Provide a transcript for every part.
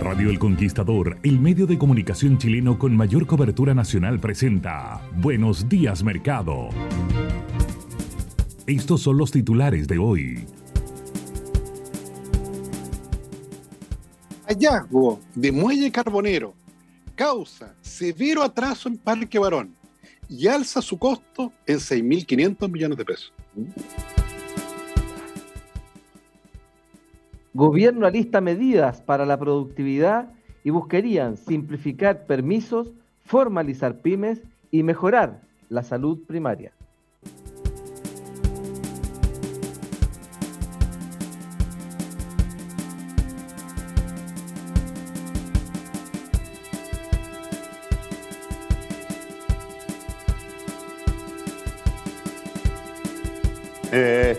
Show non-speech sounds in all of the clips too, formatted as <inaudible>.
Radio El Conquistador, el medio de comunicación chileno con mayor cobertura nacional, presenta Buenos días Mercado. Estos son los titulares de hoy. Hallazgo de muelle carbonero causa severo atraso en Parque Barón y alza su costo en 6.500 millones de pesos. Gobierno alista medidas para la productividad y buscarían simplificar permisos, formalizar pymes y mejorar la salud primaria.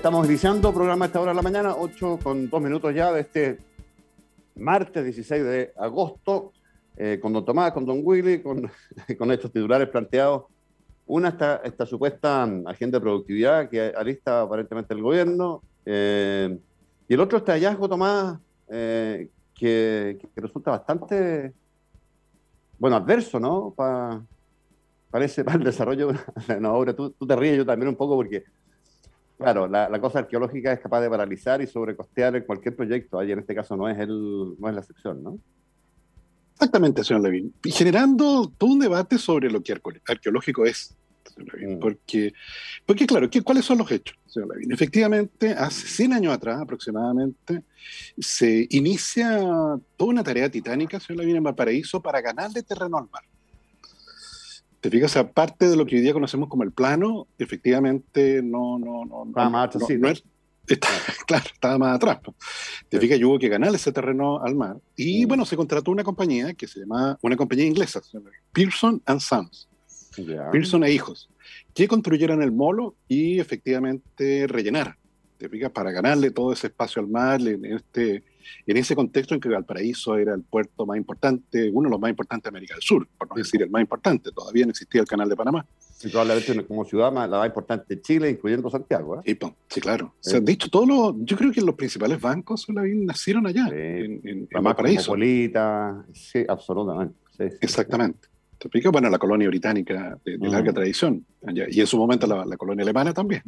Estamos iniciando programa a esta hora de la mañana, 8 con 2 minutos ya de este martes 16 de agosto, eh, con don Tomás, con don Willy, con, <laughs> con estos titulares planteados. Una, esta, esta supuesta agenda de productividad que alista aparentemente el gobierno, eh, y el otro, este hallazgo, Tomás, que, que, resulta bastante, bueno, adverso, ¿no? parece para el desarrollo de una obra. Tú, tú te ríes, yo también un poco, porque Claro, la, cosa arqueológica es capaz de paralizar y sobrecostear cualquier proyecto. y en este caso no es, el, no es la excepción, ¿no? Exactamente, señor Levin. Y generando todo un debate sobre lo que arqueológico es, señor Levin. Mm. Porque, porque, claro, ¿cuáles son los hechos, señor Levin? Efectivamente, hace 100 años atrás aproximadamente, se inicia toda una tarea titánica, señor Levin, en Valparaíso para ganarle terreno al mar. Te fijas, aparte de lo que hoy día conocemos como el plano, efectivamente no, no, no, estaba más atrás, <laughs> claro, estaba más atrás. Te fijas, yo hubo que ganar ese terreno al mar. Y mm. bueno, se contrató una compañía que se llama, una compañía inglesa, Pearson and Sons. Pearson e hijos, que construyeron el molo y efectivamente rellenar. Te fijas, para ganarle todo ese espacio al mar en este en ese contexto en que Valparaíso era el puerto más importante, uno de los más importantes de América del Sur, por no decir el más importante, todavía no existía el canal de Panamá. Y probablemente como ciudad más, la más importante de Chile, incluyendo Santiago. ¿eh? Sí, claro. Se han dicho todos los, yo creo que los principales bancos nacieron allá, en, en, Valparaíso. sí, absolutamente. Exactamente. ¿Te explico? Bueno, la colonia británica de, larga tradición, y en su momento la colonia alemana también.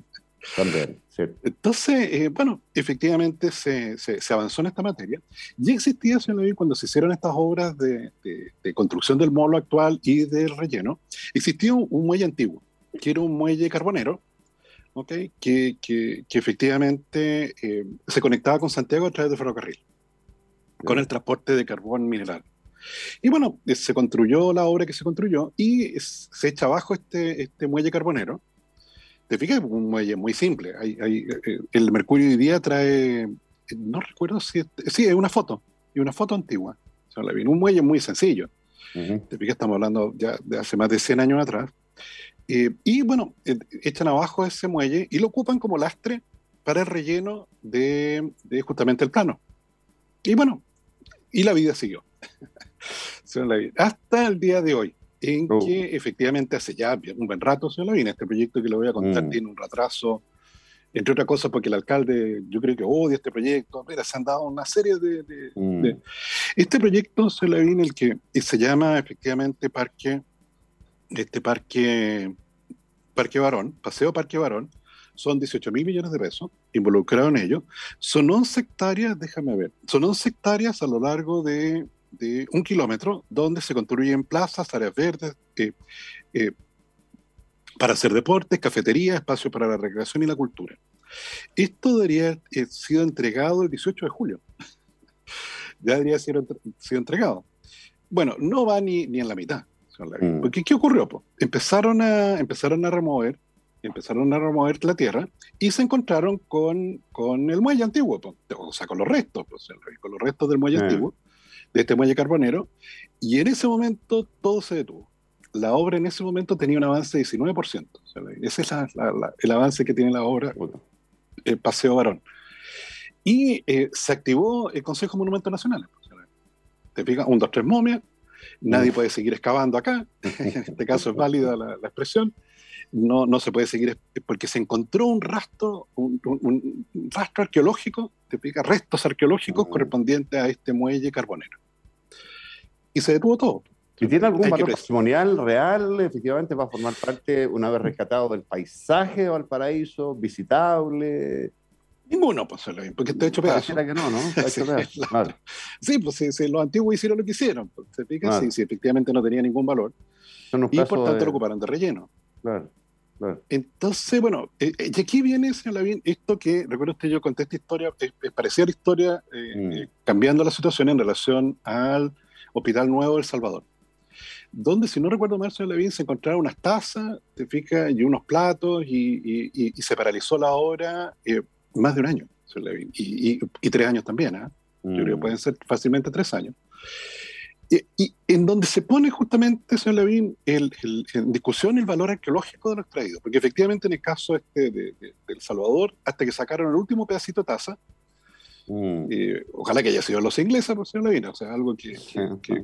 Entonces, eh, bueno, efectivamente se, se, avanzó en esta materia. Ya existía, señor Levin, cuando se hicieron estas obras de, de, construcción del molo actual y del relleno, existía un, muelle antiguo, que era un muelle carbonero, ¿okay? que, que, que efectivamente eh, se conectaba con Santiago a través de ferrocarril, con el transporte de carbón mineral. Y bueno, eh, se construyó la obra que se construyó y se echa abajo este, este muelle carbonero te fijas, un muelle muy simple. Hay, eh, el Mercurio hoy día trae, no recuerdo si, es, sí, es una foto, y una foto antigua. un muelle muy sencillo. Te fijas, estamos hablando ya de hace más de 100 años atrás. Eh, y bueno, eh, echan abajo ese muelle y lo ocupan como lastre para el relleno de, de justamente el plano. Y bueno, y la vida siguió. <laughs> Hasta el día de hoy en oh. que efectivamente hace ya un buen rato, señor Lavín, este proyecto que le voy a contar mm. tiene un retraso, entre otras cosas porque el alcalde yo creo que odia este proyecto, pero se han dado una serie de... Mm. Este proyecto, señor Lavín, el que se llama efectivamente parque, este parque Parque Barón, Paseo Parque Barón, son 18 mil millones de pesos involucrados en ello. Son 11 hectáreas, déjame ver, son 11 hectáreas a lo largo de, un kilómetro donde se construyen plazas, áreas verdes, eh, eh, para hacer deportes, cafetería, espacio para la recreación y la cultura. Esto debería haber eh, sido entregado el 18 de julio. <laughs> ya debería haber sido entregado. Bueno, no va ni, ni en la mitad. Mm. Porque, ¿qué ocurrió? Empezaron, a, empezaron a remover empezaron a remover la tierra y se encontraron con, con el muelle antiguo, o sea, con los restos, con los restos del muelle antiguo, de este muelle carbonero, y en ese momento todo se detuvo. La obra en ese momento tenía un avance de 19%. ese es el avance que tiene la obra, el Paseo Barón. Y eh, se activó el Consejo Monumento Nacional. Te fijas, un, dos, tres momias, nadie puede seguir excavando acá, <laughs> en este caso es válida la, expresión, no, no se puede seguir porque se encontró un rastro, un, rastro arqueológico, te pica restos arqueológicos correspondientes a este muelle carbonero. Y se detuvo todo. ¿Y tiene algún valor patrimonial real? Efectivamente va a formar parte, una vez rescatado, del paisaje de Valparaíso, visitable. Ninguno, pues, porque está hecho pedazo. que no, ¿no? <laughs> sí, pues si, los antiguos hicieron lo que hicieron, pues, se pica, sí, efectivamente no tenía ningún valor. y por tanto lo ocuparon de relleno. Claro. Entonces, bueno, eh, eh, y aquí viene, señor Lavín, esto que, recuerdo usted, yo conté esta historia, es, parecía la historia eh, mm. cambiando la situación en relación al Hospital Nuevo del Salvador donde, si no recuerdo mal, señor Lavín, se encontraron unas tazas, te fijas, y unos platos, y, se paralizó la obra más de un año, señor Lavín, y, tres años también, ¿eh? Yo creo que mm. pueden ser fácilmente tres años. Y, en donde se pone justamente, señor Lavín, el, en discusión el valor arqueológico de lo extraído. Porque efectivamente en el caso este de, El Salvador, hasta que sacaron el último pedacito de taza, mm. eh, ojalá que haya sido los ingleses, pues, señor Lavín, o sea, algo que,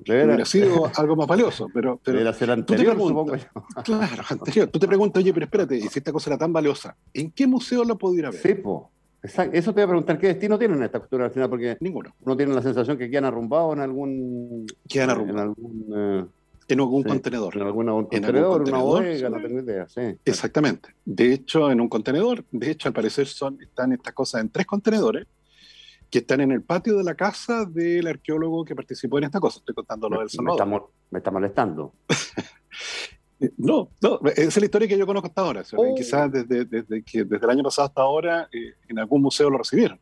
hubiera sido <laughs> algo más valioso. Pero, pero ser anterior, supongo yo. <laughs> Claro, anterior. Tú te preguntas, oye, pero espérate, y si esta cosa era tan valiosa, ¿en qué museo la pudiera ver? Sí, po. Eso te voy a preguntar, ¿qué destino tienen esta cultura al final? Porque ninguno. Uno tiene la sensación que quedan arrumbados en algún. Quedan arrumbados. En algún. Eh, en algún contenedor. En, algún contenedor, una bodega, no tengo idea. Sí. Exactamente. De hecho, en un contenedor, de hecho, al parecer son, están estas cosas en tres contenedores que están en el patio de la casa del arqueólogo que participó en esta cosa. Estoy contando lo del Salvador. Me está, me está molestando. <laughs> No, no, esa es la historia que yo conozco hasta ahora. Oh. Quizás desde, desde, que, desde el año pasado hasta ahora eh, en algún museo lo recibieron.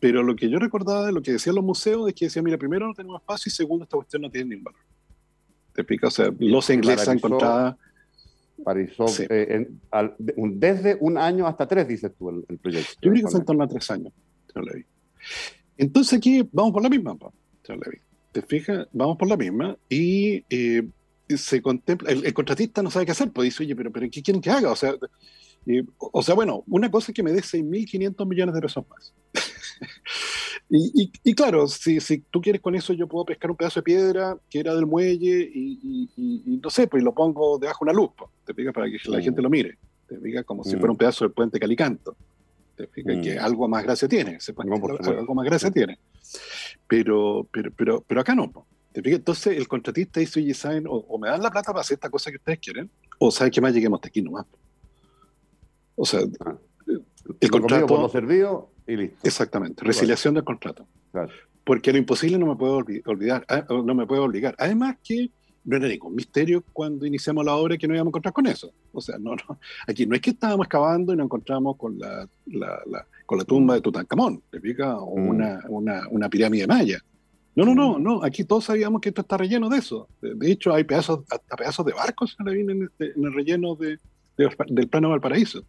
Pero lo que yo recordaba de lo que decían los museos es que decían, mira, primero no tenemos espacio y segundo esta cuestión no tiene ningún valor. ¿Te explica? O sea, los ingleses han encontrado... Eh, desde un año hasta tres, dices tú, el, proyecto. Yo creo que fue en torno a tres años, Entonces aquí vamos por la misma, ¿Te fijas? Vamos por la misma y... Eh, se contempla, el, contratista no sabe qué hacer, pues dice, oye, pero, pero ¿qué quieren que haga? O sea, o sea, bueno, una cosa es que me dé 6.500 millones de pesos más. <laughs> y, y, claro, si, si tú quieres con eso, yo puedo pescar un pedazo de piedra que era del muelle y, y no sé, pues lo pongo debajo de una luz, pues, te pica para que la gente lo mire, te pica como si fuera un pedazo del puente Calicanto. Te pica que algo más gracia tiene, se puede, algo más gracia tiene. Pero, pero, pero, pero acá no. Entonces el contratista dice, oye, ¿saben? O, me dan la plata para hacer esta cosa que ustedes quieren, o ¿saben que más lleguemos hasta aquí nomás? O sea, ah. el contrato... Por lo servido y listo. Exactamente, resiliación del contrato. Porque lo imposible no me puedo olvidar, ah, no me puede obligar. Además que no era ningún misterio cuando iniciamos la obra que no íbamos a encontrar con eso. O sea, no, no, aquí no es que estábamos excavando y nos encontramos con la, con la tumba de Tutankamón, ¿te pica? O mm. una, una, una pirámide maya. No, no, no, no. Aquí todos sabíamos que esto está relleno de eso. De, hecho, hay pedazos, hasta pedazos de barcos en, este, en el relleno de, del plano Valparaíso.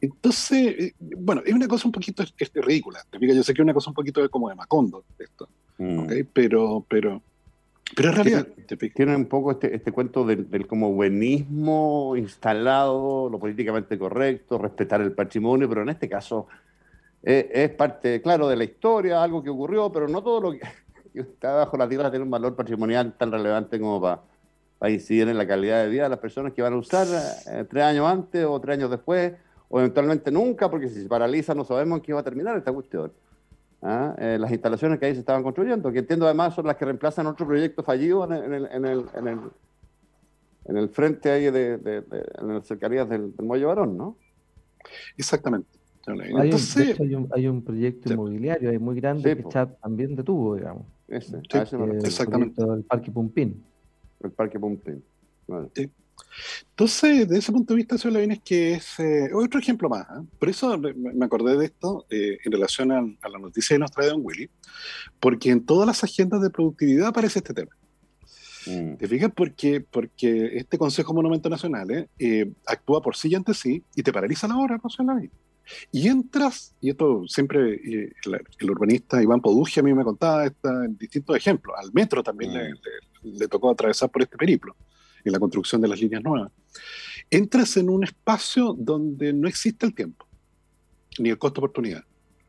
Entonces, eh, bueno, es una cosa un poquito este, ridícula. Yo sé que es una cosa un poquito como de Macondo esto, mm. pero, pero, pero en realidad... Tiene, un poco este, este cuento del, del, como buenismo instalado, lo políticamente correcto, respetar el patrimonio, pero en este caso eh, es parte, claro, de la historia, algo que ocurrió, pero no todo lo que, <laughs> está bajo la tierra tiene un valor patrimonial tan relevante como para, incidir en la calidad de vida de las personas que van a usar eh, tres años antes o tres años después, o eventualmente nunca, porque si se paraliza no sabemos en qué va a terminar esta cuestión. ¿ah? Eh, las instalaciones que ahí se estaban construyendo, que entiendo además son las que reemplazan otro proyecto fallido en el, en el, en el, en el frente ahí de, en las cercanías del, del Muelle Barón, ¿no? Exactamente. Entonces, hay, un, hay, un, proyecto inmobiliario muy grande que Chat también detuvo, digamos. Ese, exactamente. El parque Pumpín. El parque Pumpín. Entonces, de ese punto de vista, señor Lavín, es que es eh, otro ejemplo más. ¿eh? Por eso me acordé de esto eh, en relación a, la noticia que nos trae Don Willy, porque en todas las agendas de productividad aparece este tema. Mm. ¿Te fijas? Porque, porque este Consejo Monumento Nacional actúa por sí y ante sí y te paraliza la hora, ¿no, señor Lavín? Y entras, y esto siempre el, urbanista Iván Podugia a mí me contaba esta, en distintos ejemplos, al metro también le, mm. le, tocó atravesar por este periplo en la construcción de las líneas nuevas, entras en un espacio donde no existe el tiempo, ni el costo-oportunidad.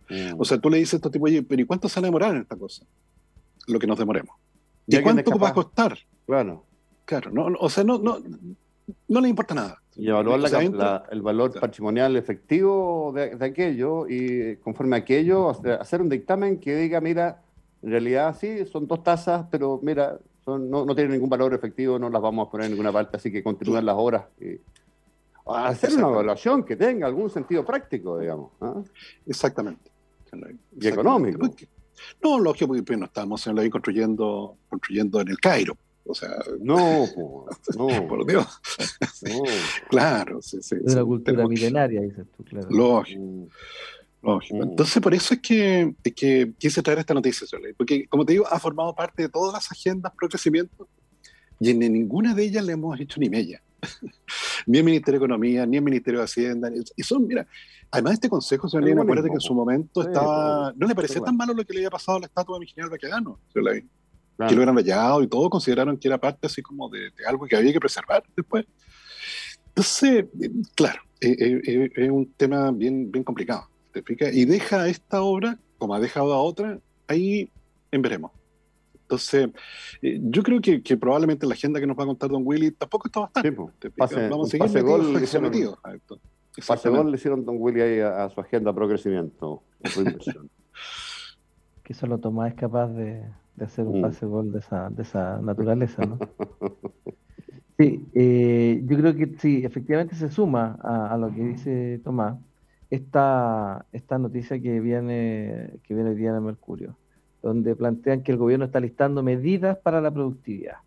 Mm. O sea, tú le dices a estos tipos, oye, pero ¿y cuánto se va a demorar en esta cosa? Lo que nos demoremos. ¿Y, cuánto va a costar? Claro. Claro, no, o sea, no, no, no le importa nada. Y evaluar el valor patrimonial efectivo de, de, aquello y conforme a aquello hacer un dictamen que diga, mira, en realidad sí, son dos tasas, pero mira, no, no, tienen ningún valor efectivo, no las vamos a poner en ninguna parte, así que continúen las horas. Y, hacer una evaluación que tenga algún sentido práctico, digamos. ¿ah? Exactamente. Y económico. No, lógico, porque no estamos en la construyendo, construyendo en el Cairo. O sea, no, <laughs> no. por Dios. claro, sí, sí. Es una cultura milenaria, dices tú, claro. Lógico. Mm. Mm. Entonces, por eso es que, que quise traer esta noticia, porque, como te digo, ha formado parte de todas las agendas pro crecimiento y en ninguna de ellas le hemos hecho ni mella. <laughs> ni el Ministerio de Economía, ni el Ministerio de Hacienda. Y son, mira, además este consejo, señor Ley, acuérdate que en su momento estaba. No le parecía tan malo lo que le había pasado a la estatua de mi general Baquedano, Ley. Que lo hubieran rayado y todo, consideraron que era parte así como de, algo que había que preservar después. Entonces, eh, claro, eh, eh, es un tema bien, bien complicado. Y deja esta obra, como ha dejado a otra, ahí en veremos. Entonces, eh, yo creo que, probablemente la agenda que nos va a contar Don Willy tampoco está bastante. Vamos a seguir pase gol, le hicieron, pase gol le hicieron Don Willy ahí a, su agenda pro crecimiento. <laughs> que solo Tomás es capaz de, hacer un mm. pase gol de esa, de esa <laughs> naturaleza, ¿no? sí, eh, yo creo que sí, efectivamente se suma a lo que dice Tomás esta, esta noticia que viene, que viene día de Mercurio, donde plantean que el gobierno está listando medidas para la productividad.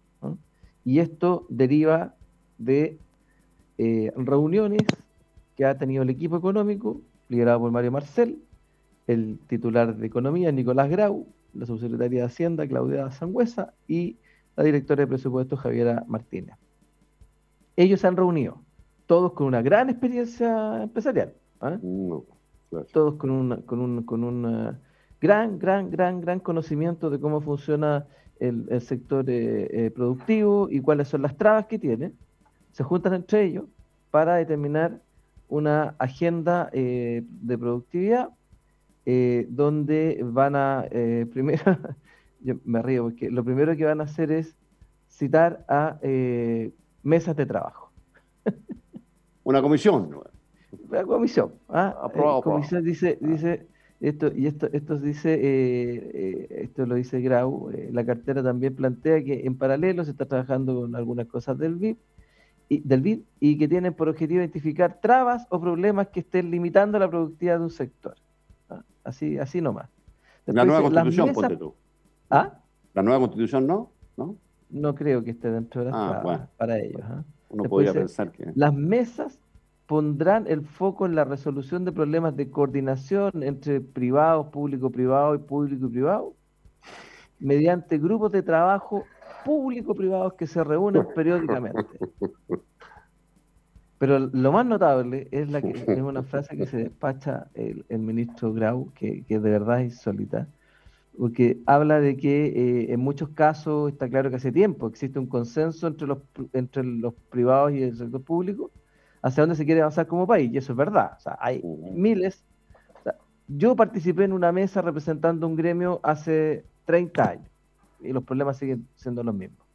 Y esto deriva de eh, reuniones que ha tenido el equipo económico, liderado por Mario Marcel, el titular de Economía, Nicolás Grau, la subsecretaria de Hacienda, Claudia Sangüesa, y la directora de presupuestos, Javiera Martínez. Ellos se han reunido, todos con una gran experiencia empresarial. ¿ah? Todos con, una, con un, con un gran, gran, gran, gran conocimiento de cómo funciona el, sector eh, eh, productivo y cuáles son las trabas que tiene. Se juntan entre ellos para determinar una agenda eh, de productividad donde van a, primero, <laughs> yo me río porque lo primero que van a hacer es citar a mesas de trabajo. <laughs> Una comisión la comisión. ¿ah? La comisión dice, ah. dice esto, y esto, esto dice, eh, eh, esto lo dice Grau, eh, la cartera también plantea que en paralelo se está trabajando con algunas cosas del BID, y, del BID y que tienen por objetivo identificar trabas o problemas que estén limitando la productividad de un sector. ¿Ah? Así, así nomás. la nueva constitución, ponte tú. ¿Ah? La nueva constitución no, ¿no? No creo que esté dentro de las ah, para ellos. Uno podría pensar que. Las mesas pondrán el foco en la resolución de problemas de coordinación entre privados, público-privado y público-privado, mediante grupos de trabajo público-privados que se reúnen periódicamente. <laughs> Pero lo más notable es la que <laughs> es una frase que se despacha el, ministro Grau, que, de verdad es insólita, porque habla de que eh, en muchos casos está claro que hace tiempo existe un consenso entre los, entre los privados y el sector público hacia dónde se quiere avanzar como país, y eso es verdad. O sea, hay miles. yo participé en una mesa representando un gremio hace 30 años, y los problemas siguen siendo los mismos.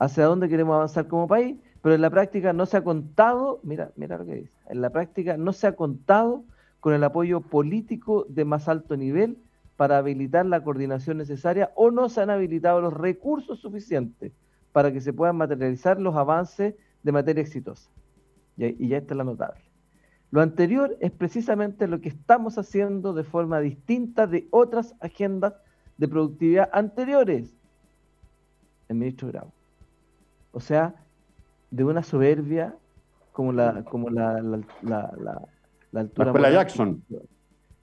Hacia dónde queremos avanzar como país, pero en la práctica no se ha contado, mira, mira lo que dice, en la práctica no se ha contado con el apoyo político de más alto nivel para habilitar la coordinación necesaria o no se han habilitado los recursos suficientes para que se puedan materializar los avances de materia exitosa. Y, ya está la notable. Lo anterior es precisamente lo que estamos haciendo de forma distinta de otras agendas de productividad anteriores. El ministro Grau. O sea, de una soberbia como la, como la, la, la, la, altura. La Jackson.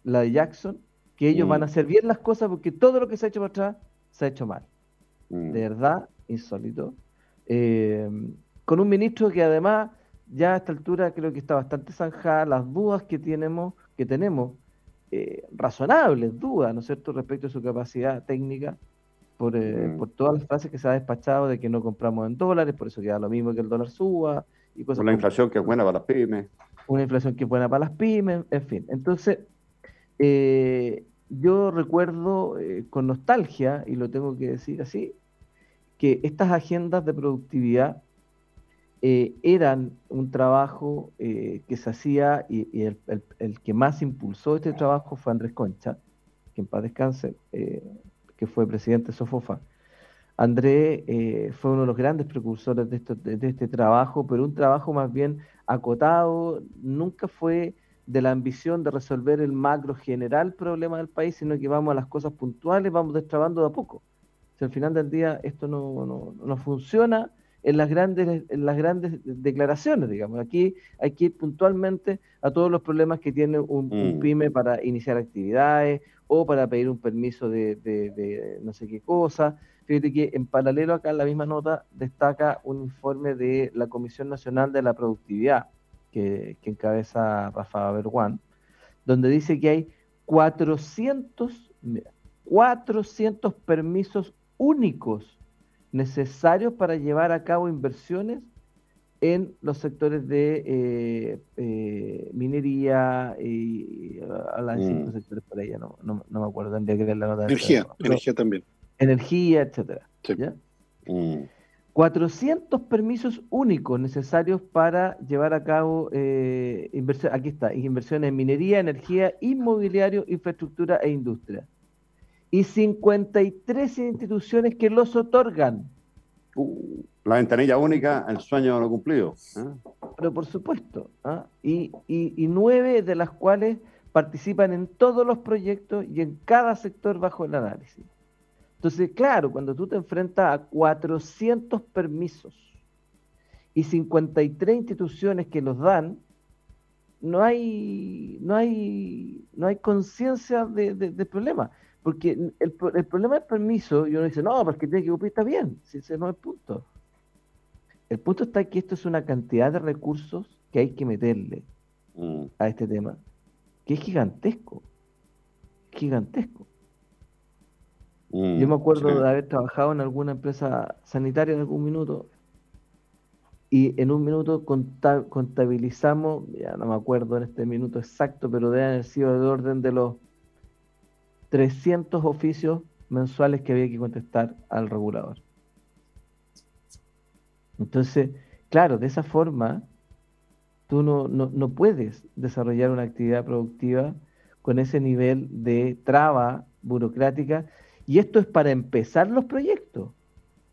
La de Jackson, que ellos mm. van a hacer bien las cosas porque todo lo que se ha hecho para atrás se ha hecho mal. Mm. De verdad, insólito. Eh, con un ministro que además ya a esta altura creo que está bastante zanjada las dudas que tenemos, que tenemos eh, razonables dudas, ¿no es cierto?, respecto a su capacidad técnica, por, eh, mm. por todas las frases que se ha despachado de que no compramos en dólares, por eso queda lo mismo que el dólar suba. Y cosas Una inflación que es buena para las pymes. Una inflación que es buena para las pymes, en fin. Entonces, eh, yo recuerdo con nostalgia, y lo tengo que decir así, que estas agendas de productividad eh, eran un trabajo eh, que se hacía y, el, que más impulsó este trabajo fue Andrés Concha, que en paz descanse, eh, que fue presidente de Sofofa. Andrés fue uno de los grandes precursores de, de, este trabajo, pero un trabajo más bien acotado, nunca fue de la ambición de resolver el macro general problema del país, sino que vamos a las cosas puntuales, vamos destrabando de a poco. Si al final del día esto no, no, no funciona, en las grandes, en las grandes declaraciones, digamos. Aquí hay que ir puntualmente a todos los problemas que tiene un, mm. pyme para iniciar actividades o para pedir un permiso de, no sé qué cosa. Fíjate que en paralelo acá en la misma nota destaca un informe de la Comisión Nacional de la Productividad que, que encabeza Rafa Berguán, donde dice que hay 400, 400 permisos únicos necesarios para llevar a cabo inversiones en los sectores de eh, eh, minería y a las mm. sectores por ahí, no, no, me acuerdo, tendría que la nota. Energía, energía también. Energía, etcétera. 400 mm. permisos únicos necesarios para llevar a cabo eh, inversiones, aquí está, inversiones en minería, energía, inmobiliario, infraestructura e industria y 53 instituciones que los otorgan. Uh, la ventanilla única, el sueño no cumplido. ¿eh? Pero por supuesto, ¿ah? y, y, nueve de las cuales participan en todos los proyectos y en cada sector bajo el análisis. Entonces, claro, cuando tú te enfrentas a 400 permisos y 53 instituciones que los dan, no hay, no hay, no hay conciencia de, de, problema. Porque el, el, problema del permiso, y uno dice, no, porque tiene que cumplir, está bien, si ese no es el punto. El punto está que esto es una cantidad de recursos que hay que meterle mm. a este tema, que es gigantesco, gigantesco. Mm, Yo me acuerdo de haber trabajado en alguna empresa sanitaria en algún minuto y en un minuto contabilizamos, ya no me acuerdo en este minuto exacto, pero debe haber sido de orden de los 300 oficios mensuales que había que contestar al regulador. Entonces, claro, de esa forma, tú no, no, puedes desarrollar una actividad productiva con ese nivel de traba burocrática. Y esto es para empezar los proyectos.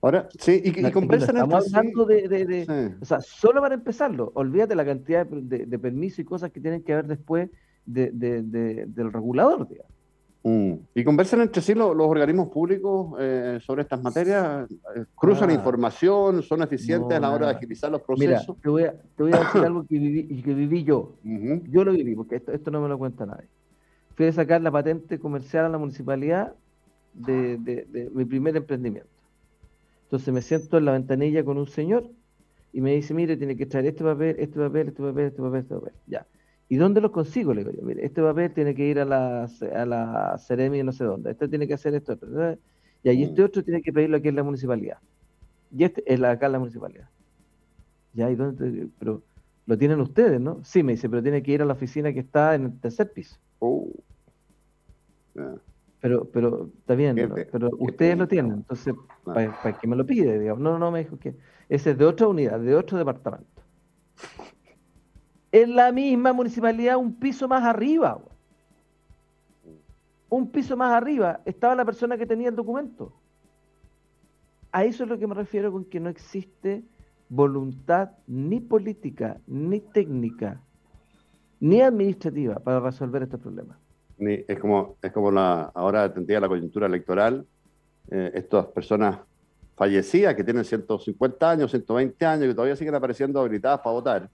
Ahora, sí, y, conversan Estamos hablando de, O sea, solo para empezarlo. Olvídate la cantidad de, de permisos y cosas que tienen que haber después del regulador, digamos. Mm. ¿Y conversan entre sí los, organismos públicos eh, sobre estas materias? Eh, ¿Cruzan ah. información? ¿Son eficientes a la hora de agilizar los procesos? Mira, te voy a, te voy a decir <coughs> algo que viví, que viví yo. Yo lo viví, porque esto, esto no me lo cuenta nadie. Fui a sacar la patente comercial a la municipalidad de, de, mi primer emprendimiento. Entonces me siento en la ventanilla con un señor y me dice, mire, tiene que traer este papel, este papel, este papel, este papel, este papel. Ya. ¿Y dónde lo consigo? Le digo yo, mire, este papel tiene que ir a la, a la Ceremi no sé dónde, este tiene que hacer esto, y ahí este mm. otro tiene que pedirlo aquí en la municipalidad. Y este es la, acá en la municipalidad. Ya, ¿y dónde? Pero lo tienen ustedes, ¿no? Sí, me dice, pero tiene que ir a la oficina que está en el tercer piso. Oh. Pero, pero está bien, pero ustedes lo tienen, entonces, ¿para, ¿para qué me lo pide? Digamos? No, no, me dijo que ese es de otra unidad, de otro departamento en la misma municipalidad, un piso más arriba. Un piso más arriba estaba la persona que tenía el documento. a eso es lo que me refiero con que no existe voluntad ni política, ni técnica, ni administrativa para resolver estos problemas. Es como, es como la, ahora tendría la coyuntura electoral, eh, estas personas fallecidas que tienen 150 años, 120 años, que todavía siguen apareciendo habilitadas para votar.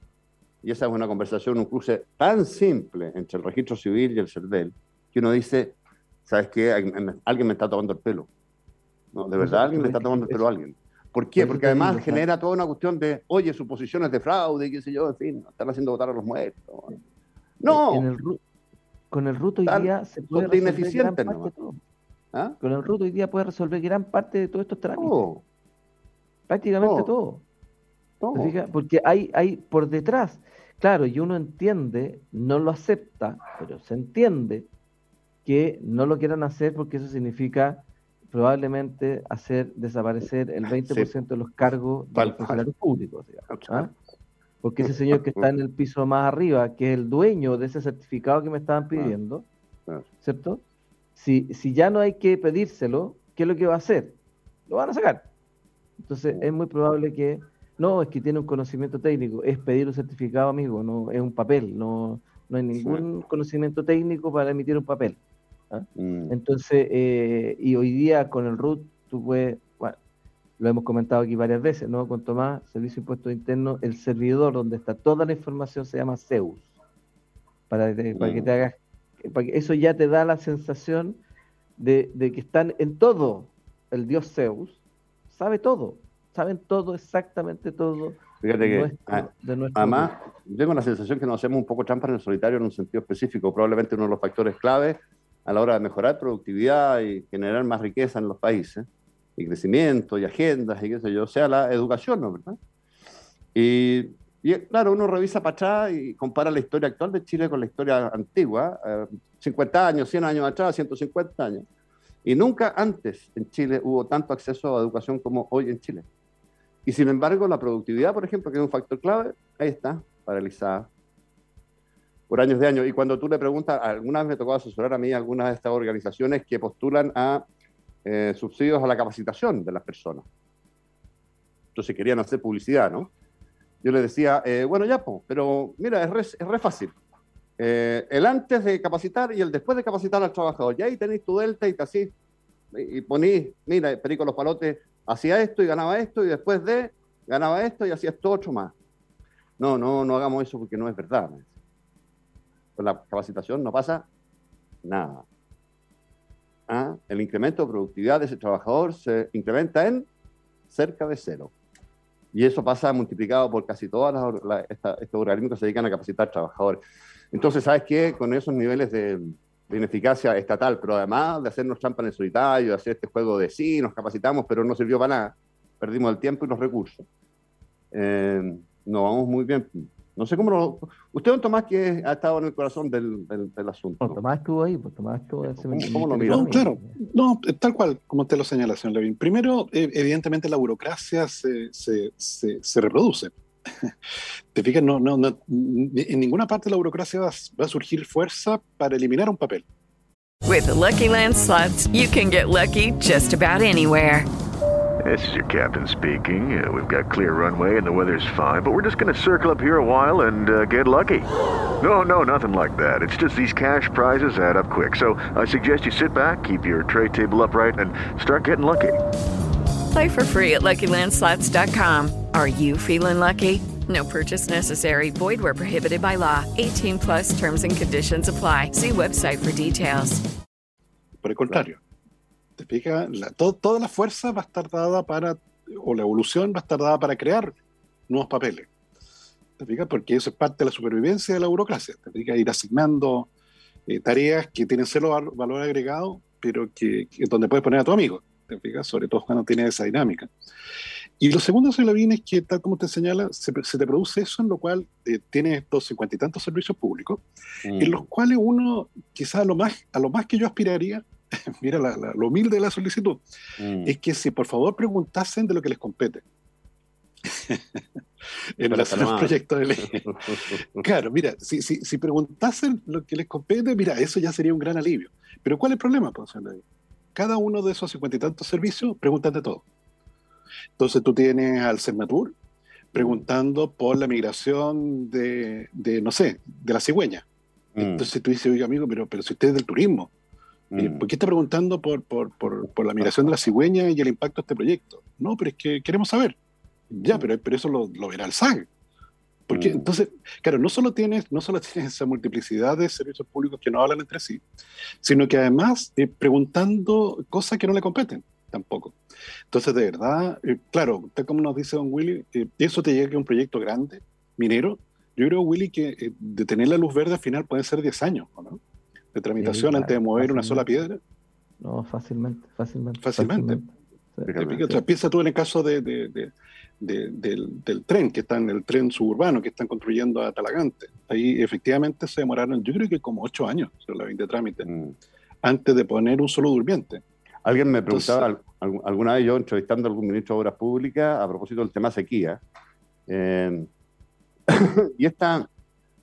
Y esa es una conversación, un cruce tan simple entre el registro civil y el CERVEL, que uno dice, ¿sabes qué? Alguien me está tomando el pelo. No, de verdad, alguien me está tomando el pelo a alguien. ¿Por qué? Porque además genera toda una cuestión de, oye, suposiciones de fraude, qué sé yo, en fin, están haciendo votar a los muertos. No. con el RUT hoy día se puede resolver gran parte de todo. ¿Ah? Con el RUT hoy día puede resolver gran parte de todos estos trámites. Prácticamente todo. Porque hay, hay por detrás, claro, y uno entiende, no lo acepta, pero se entiende que no lo quieran hacer porque eso significa probablemente hacer desaparecer el 20% de los cargos de los funcionarios públicos. ¿ah? Porque ese señor que está en el piso más arriba, que es el dueño de ese certificado que me estaban pidiendo, ¿cierto? Si, si ya no hay que pedírselo, ¿qué es lo que va a hacer? Lo van a sacar. Entonces es muy probable que, no, es que tiene un conocimiento técnico, es pedir un certificado, amigo, no es un papel, no, no hay ningún conocimiento técnico para emitir un papel. ¿ah? Mm. Entonces, eh, y hoy día con el RUT, tú puedes, bueno, lo hemos comentado aquí varias veces, ¿no? Con Tomás, Servicio de Impuestos Internos, el servidor donde está toda la información se llama Zeus, para, para que mm. te hagas, para que eso ya te da la sensación de, que están en todo, el dios Zeus, sabe todo, saben todo, exactamente todo. Fíjate que, ah, además, tengo la sensación que nos hacemos un poco trampas en el solitario en un sentido específico. Probablemente uno de los factores clave a la hora de mejorar productividad y generar más riqueza en los países, y crecimiento y agendas y qué sé yo, sea la educación, ¿no? ¿verdad? Y, claro, uno revisa para atrás y compara la historia actual de Chile con la historia antigua, 50 eh, años, 100 años atrás, 150 años. Y nunca antes en Chile hubo tanto acceso a educación como hoy en Chile. Y sin embargo, la productividad, por ejemplo, que es un factor clave, ahí está, paralizada, por años de años. Y cuando tú le preguntas, algunas me tocó asesorar a mí algunas de estas organizaciones que postulan a eh, subsidios a la capacitación de las personas. Entonces querían hacer publicidad, ¿no? Yo le decía, eh, bueno, ya, pero mira, es re, es re fácil. Eh, el antes de capacitar y el después de capacitar al trabajador. Y ahí tenéis tu delta y te así, y ponís, mira, Perico Los Palotes hacía esto y ganaba esto, y después de ganaba esto y hacía esto otro más. No, no, no hagamos eso porque no es verdad con la capacitación no pasa nada. ¿Ah? El incremento de productividad de ese trabajador se incrementa en cerca de cero. Y eso pasa multiplicado por casi todas las, estos organismos que se dedican a capacitar trabajadores. Entonces, ¿sabes qué? Con esos niveles de, ineficacia estatal, pero además de hacernos trampa en el solitario, de hacer este juego de sí, nos capacitamos, pero no sirvió para nada, perdimos el tiempo y los recursos. Eh, no vamos muy bien. No sé cómo lo... Usted, don Tomás, que ha estado en el corazón del, del, asunto. Tomás estuvo ahí, pues Tomás estuvo... ¿Cómo, lo mira? No, claro, no, tal cual, como usted lo señala, señor Levin. Primero, eh, evidentemente la burocracia se, se, se, reproduce. <laughs> Te fijas, no, no, no, en ninguna parte de la burocracia va, va a surgir fuerza para eliminar un papel. With the Lucky Land slots, you can get lucky just about anywhere. This is your captain speaking. Uh, we've got clear runway and the weather's fine, but we're just going to circle up here a while and uh, get lucky. No, no, nothing like that. It's just these cash prizes add up quick. So I suggest you sit back, keep your tray table upright, and start getting lucky. Play for free at LuckyLandSlots.com. Are you feeling lucky? No purchase necessary. Void where prohibited by law. 18 plus terms and conditions apply. See website for details. Por el contrario. La, toda la fuerza va a estar dada para, o la evolución va a estar dada para crear nuevos papeles. ¿Te fijas? Porque eso es parte de la supervivencia de la burocracia. ¿Te fijas? Ir asignando eh, tareas que tienen cero valor agregado, pero que, donde puedes poner a tu amigo. ¿Te fijas? Sobre todo cuando tiene esa dinámica. Y lo segundo, señor Lavín, es que, tal como te señala, se, te produce eso en lo cual eh, tienes estos cincuenta y tantos servicios públicos, en los mm. cuales uno, quizás a lo más, a lo más que yo aspiraría, <laughs> mira lo humilde de la solicitud, mm. es que si por favor preguntasen de lo que les compete. <laughs> en relación al proyecto de ley. <laughs> claro, mira, si, si, si, preguntasen lo que les compete, mira, eso ya sería un gran alivio. Pero ¿cuál es el problema? Pues, Cada uno de esos cincuenta y tantos servicios preguntan de todo. Entonces tú tienes al Cernatur preguntando por la migración de, no sé, de la cigüeña. Mm. Entonces tú dices, oiga amigo, pero, pero si usted es del turismo, eh, mm. ¿por qué está preguntando por, por, por, la migración de la cigüeña y el impacto de este proyecto? No, pero es que queremos saber. Ya, mm. pero, pero eso lo, lo verá el SAG. Porque entonces, claro, no solo tienes, no solo <laughs> tienes esa multiplicidad de servicios públicos que no hablan entre sí, sino que además eh, preguntando cosas que no le competen tampoco. Entonces, de verdad, eh, claro, tal como nos dice don Willy, eh, eso te llega a un proyecto grande, minero. Yo creo, Willy, que de tener la luz verde al final pueden ser 10 años, ¿no? De tramitación antes de mover una sola piedra. No, fácilmente, fácilmente. Fácilmente. Piensa tú en el caso de, del, tren, que está en el tren suburbano que están construyendo a Talagante. Ahí efectivamente se demoraron, yo creo que como ocho años, la de trámite, mm. antes de poner un solo durmiente. Alguien me preguntaba, alguna vez yo entrevistando a algún ministro de Obras Públicas a propósito del tema sequía, <coughs> y esta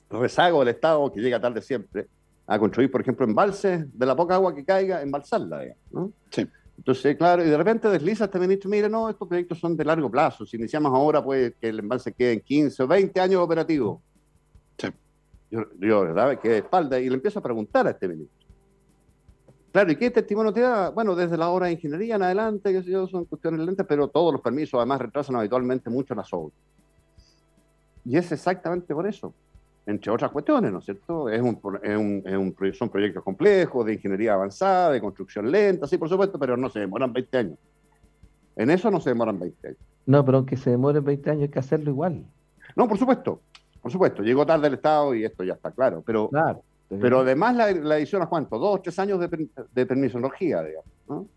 rezago del Estado que llega tarde siempre a construir, por ejemplo, embalses de la poca agua que caiga, embalsarla, ¿no? Sí. Entonces, claro, y de repente desliza este ministro, mire, no, estos proyectos son de largo plazo, si iniciamos ahora puede que el embalse quede en 15 o 20 años operativo. Sí. Yo, yo ¿verdad? Que de espalda, y le empiezo a preguntar a este ministro. Claro, ¿y qué testimonio te da? Bueno, desde la obra de ingeniería en adelante, que yo, son cuestiones lentas, pero todos los permisos además retrasan habitualmente mucho las obras. Y es exactamente por eso entre otras cuestiones, ¿no es cierto? Es un, es un, es un, son proyectos complejos, de ingeniería avanzada, de construcción lenta, sí, por supuesto, pero no se demoran 20 años. En eso no se demoran 20 años. No, pero aunque se demoren 20 años hay que hacerlo igual. No, por supuesto, por supuesto. Llegó tarde el Estado y esto ya está claro. Pero, claro, pero además la, la edición a cuánto? Dos, tres años de, de permisología, digamos. ¿no?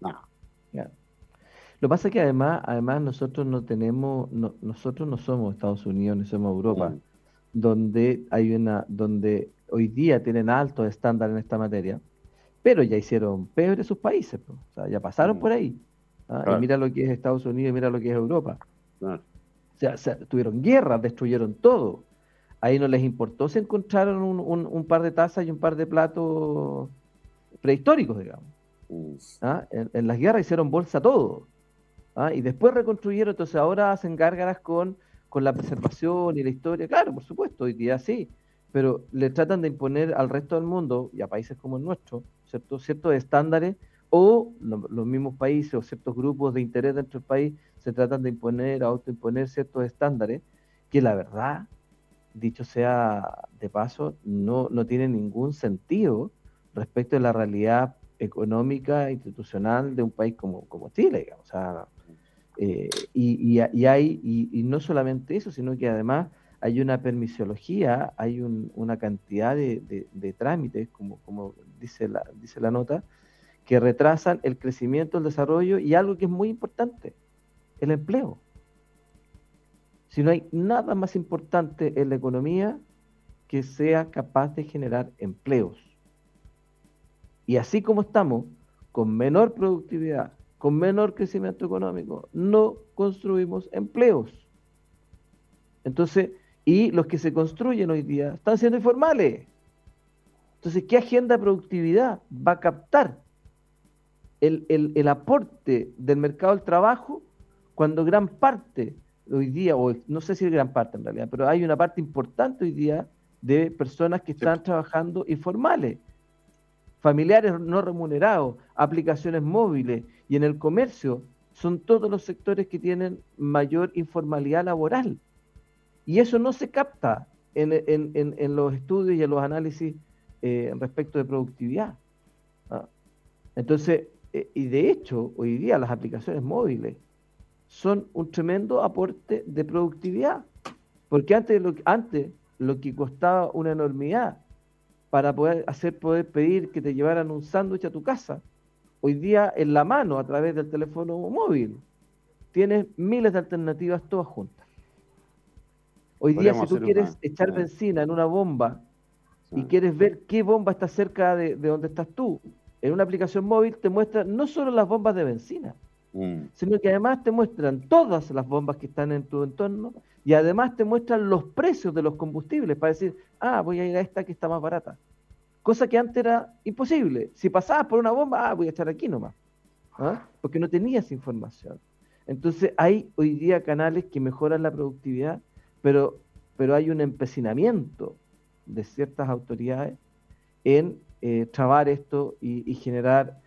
No. Lo que pasa es que además, además nosotros no tenemos, nosotros no somos Estados Unidos ni somos Europa. Mm donde hay una, donde hoy día tienen altos estándares en esta materia, pero ya hicieron peor sus países, o sea, ya pasaron mm. por ahí. ¿ah? Y mira lo que es Estados Unidos, mira lo que es Europa. O sea, tuvieron guerras, destruyeron todo. Ahí no les importó si encontraron un, par de tazas y un par de platos prehistóricos, digamos. ¿Ah? En, las guerras hicieron bolsa todo. ¿ah? Y después reconstruyeron, entonces ahora hacen gárgaras con con la preservación y la historia, claro, por supuesto, hoy día sí, pero le tratan de imponer al resto del mundo y a países como el nuestro, ¿cierto? ciertos estándares o los mismos países o ciertos grupos de interés dentro del país se tratan de imponer, autoimponer ciertos estándares que la verdad, dicho sea de paso, no, no tiene ningún sentido respecto a la realidad económica, institucional de un país como, como Chile, digamos. O sea, eh, y, hay, y, no solamente eso, sino que además hay una permisiología, hay una cantidad de, trámites, como, como dice, la, dice la nota, que retrasan el crecimiento, el desarrollo y algo que es muy importante, el empleo. Si no hay nada más importante en la economía que sea capaz de generar empleos. Y así como estamos, con menor productividad, con menor crecimiento económico, no construimos empleos. Entonces, y los que se construyen hoy día están siendo informales. Entonces, ¿qué agenda de productividad va a captar el, el, aporte del mercado del trabajo cuando gran parte hoy día, o no sé si gran parte en realidad, pero hay una parte importante hoy día de personas que están trabajando informales, familiares no remunerados, aplicaciones móviles, y en el comercio son todos los sectores que tienen mayor informalidad laboral. Y eso no se capta en, los estudios y en los análisis eh, respecto de productividad. ¿ah? Entonces, eh, y de hecho, hoy día las aplicaciones móviles son un tremendo aporte de productividad, porque antes lo, antes lo que costaba una enormidad para poder hacer poder pedir que te llevaran un sándwich a tu casa, hoy día en la mano a través del teléfono móvil. Tienes miles de alternativas todas juntas. Hoy día si tú quieres echar benzina en una bomba y quieres ver qué bomba está cerca de, donde estás tú, en una aplicación móvil te muestra no solo las bombas de benzina, mm. sino que además te muestran todas las bombas que están en tu entorno y además te muestran los precios de los combustibles para decir, ah, voy a ir a esta que está más barata cosa que antes era imposible. Si pasabas por una bomba, ah, voy a estar aquí nomás, ¿ah? porque no tenías información. Entonces hay hoy día canales que mejoran la productividad, pero, pero hay un empecinamiento de ciertas autoridades en eh, trabar esto y, generar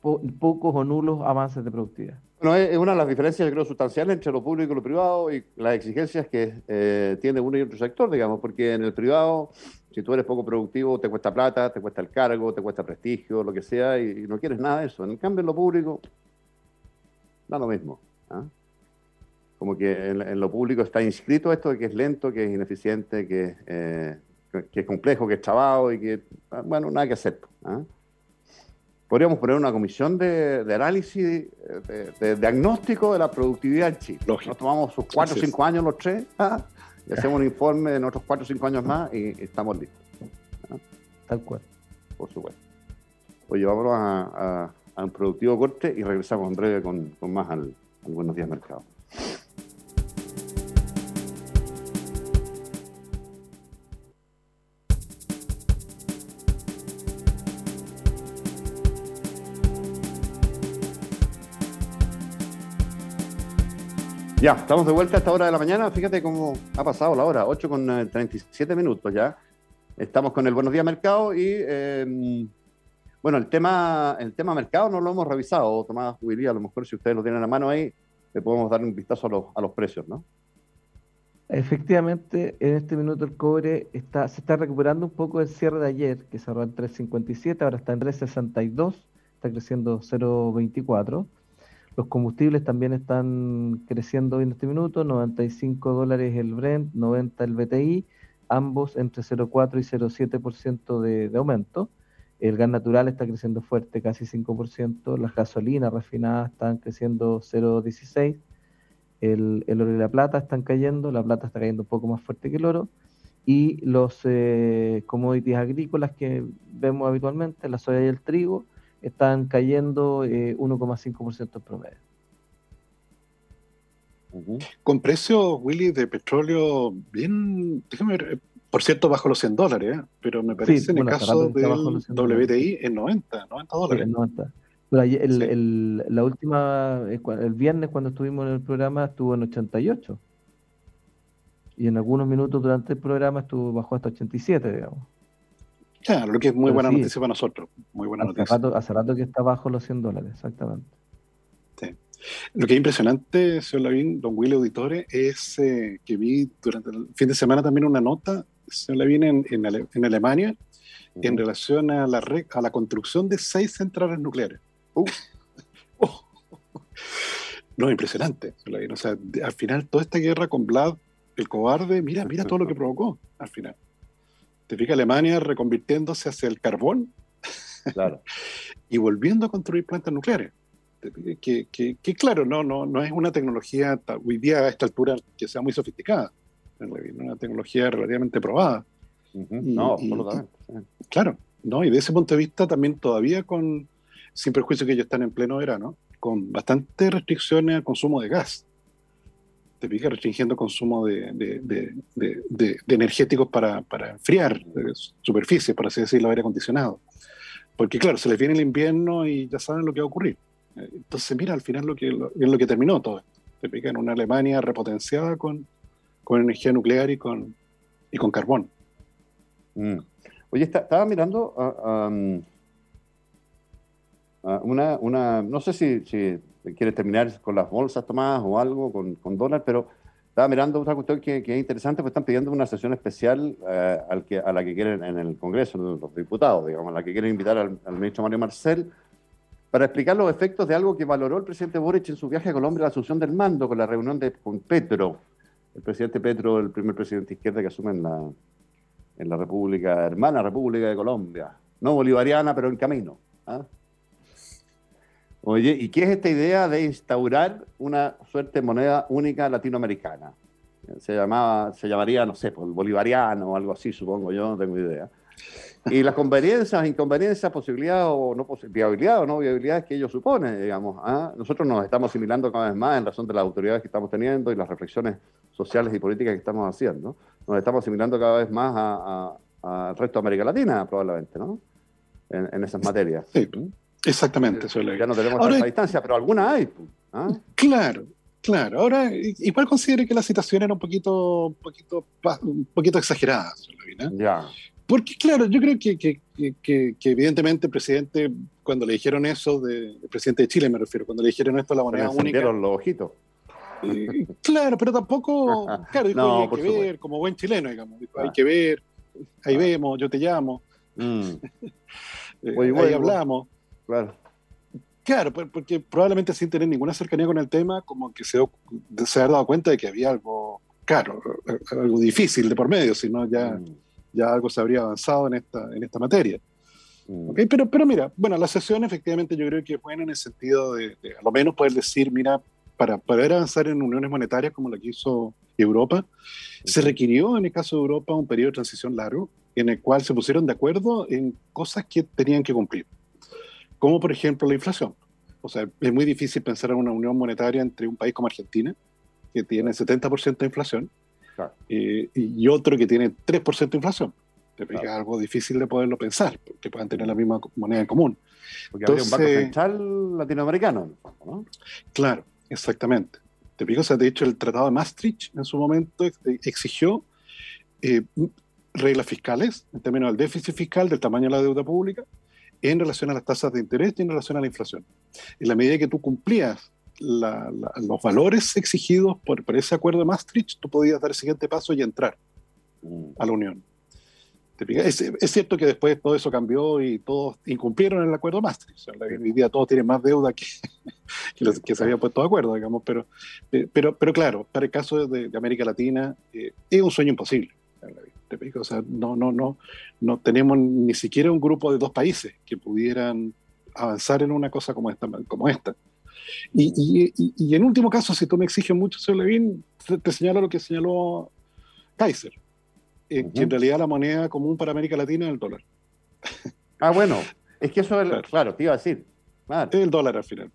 pocos o nulos avances de productividad. Bueno, es una de las diferencias, creo, sustanciales entre lo público y lo privado y las exigencias que eh, tiene uno y otro sector, digamos, porque en el privado, si tú eres poco productivo, te cuesta plata, te cuesta el cargo, te cuesta prestigio, lo que sea, y, no quieres nada de eso. En cambio, en lo público, da lo mismo. ¿ah? Como que en, lo público está inscrito esto de que es lento, que es ineficiente, que, eh, es complejo, que es chabado y que, ah, bueno, nada que hacer. ¿ah? Podríamos poner una comisión de, análisis, de, diagnóstico de la productividad en Chile. Nos tomamos sus cuatro o cinco años los tres ¿ah? y hacemos un informe de nuestros cuatro o cinco años más y, estamos listos. ¿ah? Tal cual. Por supuesto. Oye, vamos a, un productivo corte y regresamos en breve con, más al, al Buenos Días Mercado. Ya, estamos de vuelta a esta hora de la mañana. Fíjate cómo ha pasado la hora, 8 con 37 eh, minutos ya. Estamos con el Buenos Días Mercado y, em, bueno, el tema, el tema mercado no lo hemos revisado, Tomás Jubilía, a lo mejor si ustedes lo tienen a mano ahí, le podemos dar un vistazo a los, a los precios, ¿no? Efectivamente, en este minuto el cobre está, se está recuperando un poco del cierre de ayer, que cerró en 3.57, ahora está en 3.62, está creciendo 0.24. Los combustibles también están creciendo en este minuto, 95 dólares el Brent, 90 el BTI, ambos entre 0,4 y 0,7% de, de aumento. El gas natural está creciendo fuerte, casi 5%. Las gasolinas refinadas están creciendo 0,16. El, el, oro y la plata están cayendo. La plata está cayendo un poco más fuerte que el oro. Y los eh, commodities agrícolas que vemos habitualmente, la soya y el trigo, están cayendo eh, 1,5% en promedio. Con precios, Willy, de petróleo bien, déjame ver, eh, por cierto, bajo los 100 dólares, ¿eh? pero me parece en el caso del WTI en 90, 90 dólares. el, la última, eh, el viernes cuando estuvimos en el programa estuvo en 88. Y en algunos minutos durante el programa estuvo bajo hasta 87, digamos. Claro, lo que es muy buena noticia para nosotros. Muy buena hace noticia. Rato, hace rato que está bajo los 100 dólares, exactamente. Sí. Lo que es impresionante, señor Lavín, don Willy Auditore, es eh, que vi durante el fin de semana también una nota, señor Lavín, en, en, Alemania, en relación a la, a la construcción de seis centrales nucleares. Uh. <laughs> Oh. No, impresionante. O sea, al final, toda esta guerra con Vlad, el cobarde, mira, mira todo lo que provocó al final. ¿Te fijas Alemania reconvirtiéndose hacia el carbón? Claro. <laughs> y volviendo a construir plantas nucleares. Que, que, claro, no, no, no es una tecnología hoy día a esta altura que sea muy sofisticada, es una tecnología relativamente probada. no, absolutamente. claro, no, y de ese punto de vista también todavía con, sin perjuicio que ellos están en pleno verano, con bastantes restricciones al consumo de gas te pica restringiendo consumo de, de, energéticos para, para enfriar superficies, por así decirlo, aire acondicionado. Porque claro, se les viene el invierno y ya saben lo que va a ocurrir. Entonces, mira, al final lo que, es lo que terminó todo esto. Te en una Alemania repotenciada con, con energía nuclear y con, y con carbón. Mm. Oye, estaba mirando una, una, no sé si quiere terminar con las bolsas, Tomás, o algo, con, con dólar, pero estaba mirando otra cuestión que, es interesante, pues están pidiendo una sesión especial eh, a la que quieren en el Congreso, los diputados, digamos, a la que quieren invitar al, ministro Mario Marcel para explicar los efectos de algo que valoró el presidente Boric en su viaje a Colombia, la asunción del mando, con la reunión con Petro, el presidente Petro, el primer presidente izquierda que asume en la, en la República, hermana República de Colombia, no bolivariana, pero en camino. ¿ah? Oye, ¿y qué es esta idea de instaurar una suerte de moneda única latinoamericana? Se, llamaba, se llamaría, no sé, pues, bolivariano o algo así, supongo yo, no tengo idea. Y las conveniencias, inconveniencias, posibilidades o no viabilidad o no viabilidades que ello supone, digamos. ¿ah? Nosotros nos estamos asimilando cada vez más en razón de las autoridades que estamos teniendo y las reflexiones sociales y políticas que estamos haciendo. Nos estamos asimilando cada vez más al resto de América Latina, probablemente, ¿no? En, en esas materias. Sí. Exactamente, Ya no tenemos tanta distancia, pero alguna hay. ¿ah? Claro. Claro, ahora igual considere que la situación era un poquito, un poquito, un poquito exagerada, Ya. Porque, claro, yo creo que, que, que, que, evidentemente el presidente, cuando le dijeron eso, de, el presidente de Chile me refiero, cuando le dijeron esto a la moneda única. los ojitos. Eh, claro, pero tampoco, <laughs> claro, dijo, hay que ver, como buen chileno, digamos, hay ah. que ver, ahí ah. vemos, yo te llamo, mm. <laughs> Eh, ahí hablamos. Claro. Claro, porque probablemente sin tener ninguna cercanía con el tema, como que se, se ha dado cuenta de que había algo, claro, algo difícil de por medio, si no ya, mm. ya algo se habría avanzado en esta, en esta materia. Mm. Pero, pero mira, bueno, la sesión efectivamente yo creo que es buena en el sentido de, a lo menos poder decir, mira, para poder avanzar en uniones monetarias como la que hizo Europa, se requirió en el caso de Europa un periodo de transición largo en el cual se pusieron de acuerdo en cosas que tenían que cumplir como por ejemplo la inflación. O sea, es muy difícil pensar en una unión monetaria entre un país como Argentina, que tiene 70% de inflación, eh, y otro que tiene 3% de inflación. Es algo difícil de poderlo pensar, porque puedan tener la misma moneda en común. Porque Entonces, había un banco central latinoamericano, ¿no? Claro, exactamente. Te pico, o sea, de hecho, el Tratado de Maastricht en su momento exigió eh, reglas fiscales en términos del déficit fiscal, del tamaño de la deuda pública, en relación a las tasas de interés y en relación a la inflación. En la medida que tú cumplías los valores exigidos por, ese acuerdo de Maastricht, tú podías dar el siguiente paso y entrar a la Unión. Es, es, cierto que después todo eso cambió y todos incumplieron el acuerdo de Maastricht. hoy día todos tienen más deuda que, <laughs> que, se habían puesto de acuerdo, digamos. Pero, eh, pero, pero claro, para el caso de, América Latina, eh, es un sueño imposible. O sea, no, no, no, no tenemos ni siquiera un grupo de dos países que pudieran avanzar en una cosa como esta. Como esta. Y, y, en último caso, si tú me exiges mucho, señor Levin, te, señalo lo que señaló Kaiser, eh, que en realidad la moneda común para América Latina es el dólar. Ah, bueno, es que eso es, claro, te iba a decir. Es el dólar al final.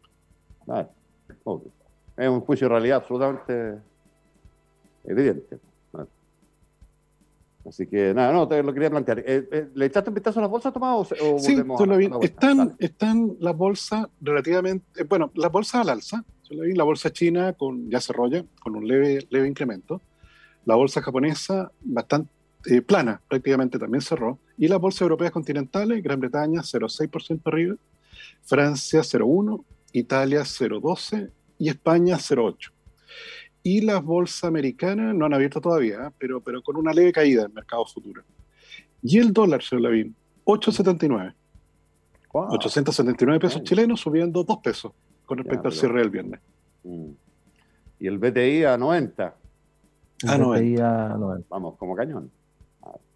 Es un juicio de realidad absolutamente evidente. Así que nada, no, te lo quería plantear. Eh, eh, ¿Le echaste un vistazo a las bolsas, Tomás? O, sí, están, están las bolsas relativamente, eh, bueno, las bolsas al alza. La bolsa china con, ya se rolla, con un leve, leve incremento. La bolsa japonesa bastante plana, prácticamente también cerró. Y las bolsas europeas continentales, Gran Bretaña 0,6% arriba, Francia 0,1%, Italia 0,12% y España 0,8% y las bolsas americanas no han abierto todavía, ¿eh? pero, pero con una leve caída en mercado futuro. Y el dólar, señor Lavín, 8,79. 879 pesos chilenos subiendo 2 pesos con respecto al cierre del viernes. Mm. Y el BTI a 90. A 90. Vamos, como cañón.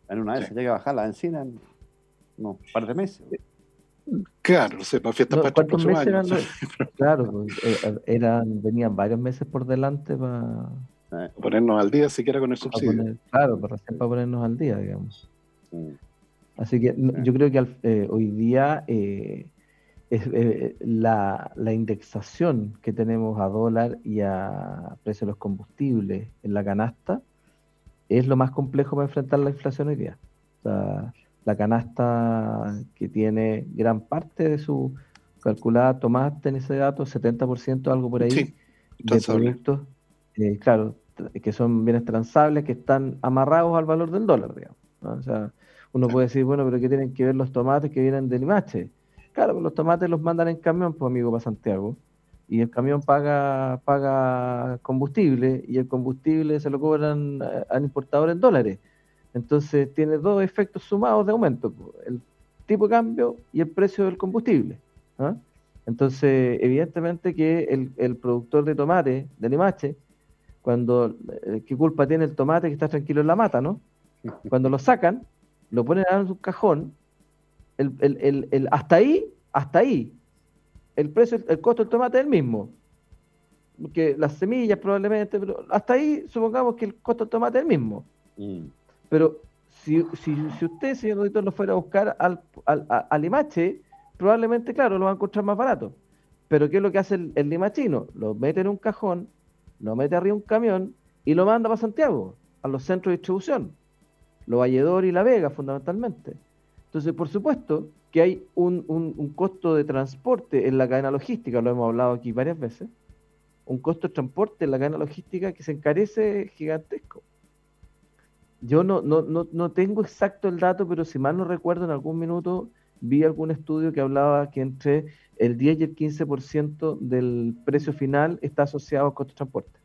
En una vez se llega a bajar la encina en un par de meses. Claro, no sé, para fiestas para el meses Eran, claro, pues, eh, eh, eran, venían varios meses por delante para ponernos al día siquiera con el subsidio. claro, para, para ponernos al día, digamos. Así que yo creo que eh, hoy día es, la, la, indexación que tenemos a dólar y a precio de los combustibles en la canasta es lo más complejo para enfrentar la inflación hoy día. O sea, la canasta que tiene gran parte de su calculada tomate en ese dato, 70%, algo por ahí, de productos, eh, claro, que son bienes transables, que están amarrados al valor del dólar, digamos. O sea, uno puede decir, bueno, pero ¿qué tienen que ver los tomates que vienen del Limache? Claro, pues los tomates los mandan en camión, pues amigo, para Santiago, y el camión paga, paga combustible, y el combustible se lo cobran eh, al importador en dólares. Entonces tiene dos efectos sumados de aumento, el tipo de cambio y el precio del combustible. ¿ah? Entonces, evidentemente que el, productor de tomate, de Limache, cuando, eh, ¿qué culpa tiene el tomate que está tranquilo en la mata, no? <laughs> Cuando lo sacan, lo ponen en un cajón, el, hasta ahí, hasta ahí, el precio, el costo del tomate es el mismo. Que las semillas probablemente, pero hasta ahí supongamos que el costo del tomate es el mismo. Mm. Pero si, usted, señor auditor, lo fuera a buscar al, al, limache, probablemente, claro, lo va a encontrar más barato. Pero ¿qué es lo que hace el, limachino? Lo mete en un cajón, lo mete arriba un camión y lo manda para Santiago, a los centros de distribución. Lo Valledor y La Vega, fundamentalmente. Entonces, por supuesto que hay un, un, un, costo de transporte en la cadena logística, lo hemos hablado aquí varias veces, un costo de transporte en la cadena logística que se encarece gigantesco. Yo no, no, no, no tengo exacto el dato, pero si mal no recuerdo, en algún minuto vi algún estudio que hablaba que entre el 10 y el 15% del precio final está asociado al costo de transporte.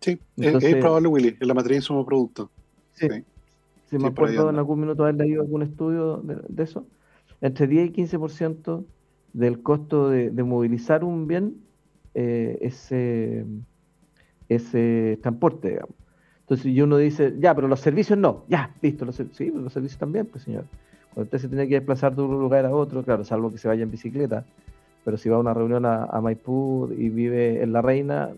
Sí, es, probable, Willy, en la materia de insumo producto. Sí. Si me acuerdo en algún minuto haber leído algún estudio de, eso, entre 10 y 15% del costo de, movilizar un bien eh, ese, ese transporte, digamos. Entonces, y uno dice, ya, pero los servicios no, ya, listo, los, sí, los servicios también, pues señor. Cuando usted se tiene que desplazar de un lugar a otro, claro, salvo que se vaya en bicicleta, pero si va a una reunión a, Maipú y vive en La Reina,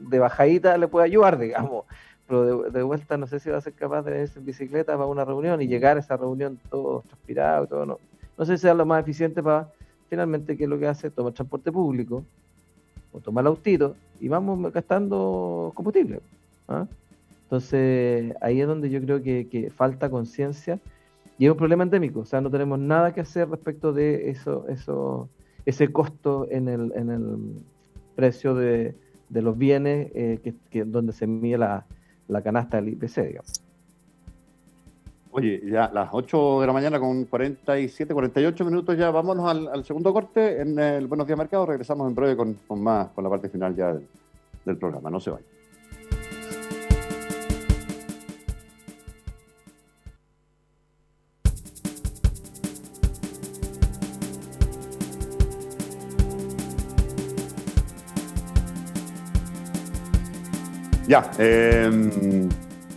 de bajadita le puede ayudar, digamos, pero de, vuelta no sé si va a ser capaz de irse en bicicleta para una reunión y llegar a esa reunión todo transpirado, todo, no. No sé si sea lo más eficiente para, finalmente, ¿qué es lo que hace? Toma transporte público, o toma el autito, y vamos gastando combustible. ¿ah? Entonces, ahí es donde yo creo que, falta conciencia y es un problema endémico. O sea, no tenemos nada que hacer respecto de eso, eso ese costo en el, en el precio de, los bienes eh, que, donde se mide la, canasta del IPC, digamos. Oye, ya las 8 de la mañana con 47, 48 minutos ya vámonos al, segundo corte en el Buenos Días Mercado. Regresamos en breve con, más, con la parte final ya del, del programa. No se vayan. Ya, em,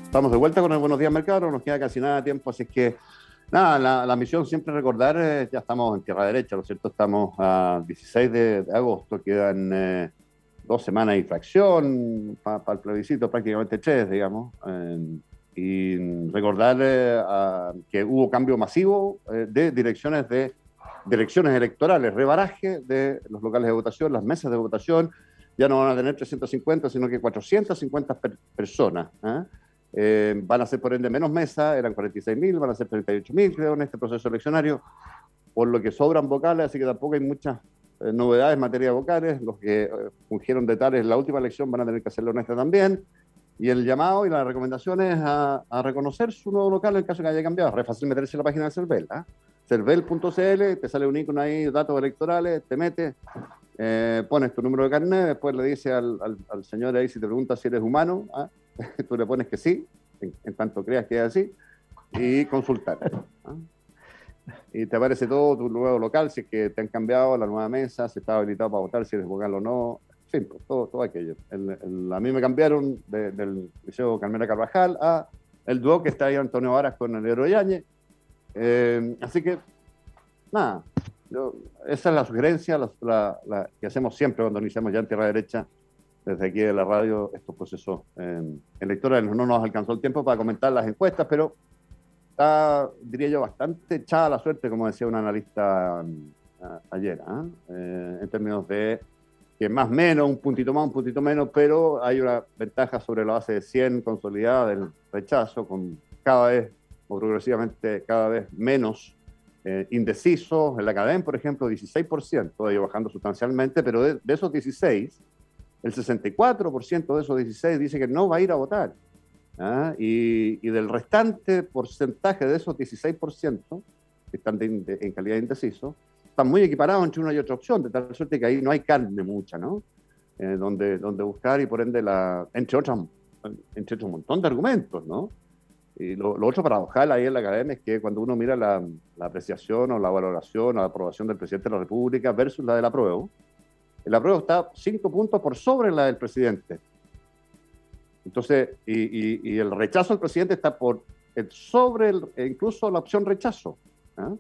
estamos de vuelta con el Buenos Días Mercado, no nos queda casi nada de tiempo, así que nada, la, misión siempre recordar, eh, ya estamos en tierra derecha, ¿no es cierto? Estamos a 16 de, agosto, quedan eh, dos semanas de infracción para el plebiscito, prácticamente tres, digamos. Em, y recordar eh, que hubo cambio masivo de direcciones de direcciones electorales, rebaraje de los locales de votación, las mesas de votación, ya no van a tener 350, sino que 450 personas. ¿ah? Eh, van a ser por ende menos mesas, eran 46.000, van a ser 38.000 creo en este proceso eleccionario, por lo que sobran vocales, así que tampoco hay muchas eh, novedades en materia de vocales, los que eh, fungieron de tales en la última elección van a tener que hacerlo en esta también, y el llamado y la recomendación es a, reconocer su nuevo local en caso que haya cambiado, es fácil meterse en la página de Cervel, ¿ah? cervel.cl, te sale un icono ahí, datos electorales, te metes, eh, pones tu número de carnet, después le dices al, señor ahí si te pregunta si eres humano, ¿ah? <laughs> tú le pones que sí, en, tanto creas que es así, y consultar. ¿ah? Y te aparece todo tu nuevo local, si es que te han cambiado la nueva mesa, si está habilitado para votar, si eres vocal o no, en pues, todo, todo aquello. a mí me cambiaron del Liceo Carmela Carvajal a el dúo que está ahí Antonio Varas con el Héroe Yañez. Eh, así que, nada, esa es la sugerencia la, que hacemos siempre cuando iniciamos ya en Tierra Derecha, desde aquí de la radio, estos procesos eh, electorales. No nos alcanzó el tiempo para comentar las encuestas, pero está, diría yo, bastante echada la suerte, como decía un analista mm, ayer, ¿ah? eh, en términos de que más menos, un puntito más, un puntito menos, pero hay una ventaja sobre la base de 100 consolidada del rechazo, con cada vez o progresivamente cada vez menos eh, indecisos. En la cadena, por ejemplo, 16%, todavía bajando sustancialmente, pero de, esos 16, el 64% de esos 16 dice que no va a ir a votar. ¿ah? Y, del restante porcentaje de esos 16% que están en calidad de indeciso, están muy equiparados entre una y otra opción, de tal suerte que ahí no hay carne mucha, ¿no? Eh, donde, donde buscar y por ende, la, entre, otras, entre otro montón de argumentos, ¿no? Y lo, otro paradojal ahí en la academia es que cuando uno mira la, apreciación o la valoración o la aprobación del presidente de la República versus la del apruebo, el apruebo está cinco puntos por sobre la del presidente. Entonces, y, el rechazo al presidente está por sobre el, incluso la opción rechazo. ¿ah?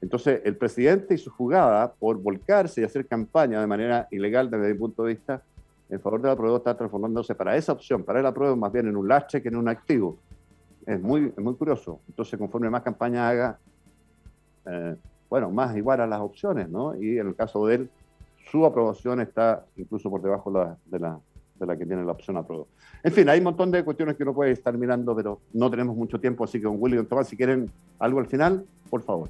Entonces, el presidente y su jugada por volcarse y hacer campaña de manera ilegal desde mi punto de vista en favor del apruebo está transformándose para esa opción, para el apruebo más bien en un lastre que en un activo es muy, muy curioso. Entonces, conforme más campaña haga, eh, bueno, más igual a las opciones, ¿no? Y en el caso de él, su aprobación está incluso por debajo de, la, de la que tiene la opción aprobado. En fin, hay un montón de cuestiones que uno puede estar mirando, pero no tenemos mucho tiempo, así que con Willy y Tomás, si quieren algo al final, por favor.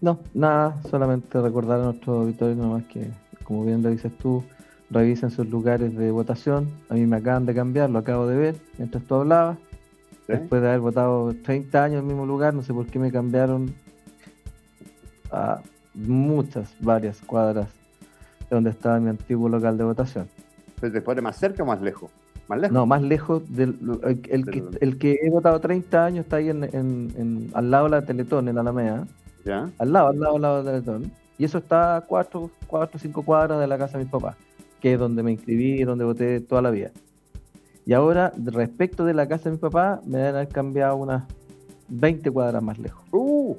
No, nada, solamente recordar a nuestro auditorio nomás que como bien lo dices tú, revisen sus lugares de votación. A mí me acaban de cambiar, lo acabo de ver mientras tú hablabas. Después de haber votado 30 años en el mismo lugar, no sé por qué me cambiaron a muchas, varias cuadras de donde estaba mi antiguo local de votación. ¿Pero después de más cerca o más lejos? ¿Más lejos? No, más lejos. Del, el, que, el que he votado 30 años está ahí en, en, al lado de la Teletón, en Alameda. ¿Ya? Al lado, al lado, al lado de la Teletón. Y eso está a 4 o 5 cuadras de la casa de mis papás, que es donde me inscribí, donde voté toda la vida. Y ahora, respecto de la casa de mi papá, me van a haber cambiado unas 20 cuadras más lejos. ¡Uh!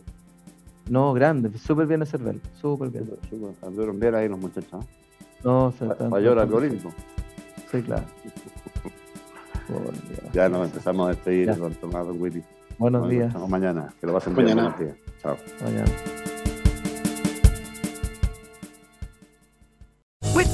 No, grande, súper bien ese Cervel, súper bien. Anduvieron bien ahí los muchachos. No, se Mayor algoritmo. Sí, claro. <laughs> ya nos empezamos a despedir con Tomás Willy. Buenos días. Nos mañana. Que lo pasen bien. Buenos días. Chao. Mañana.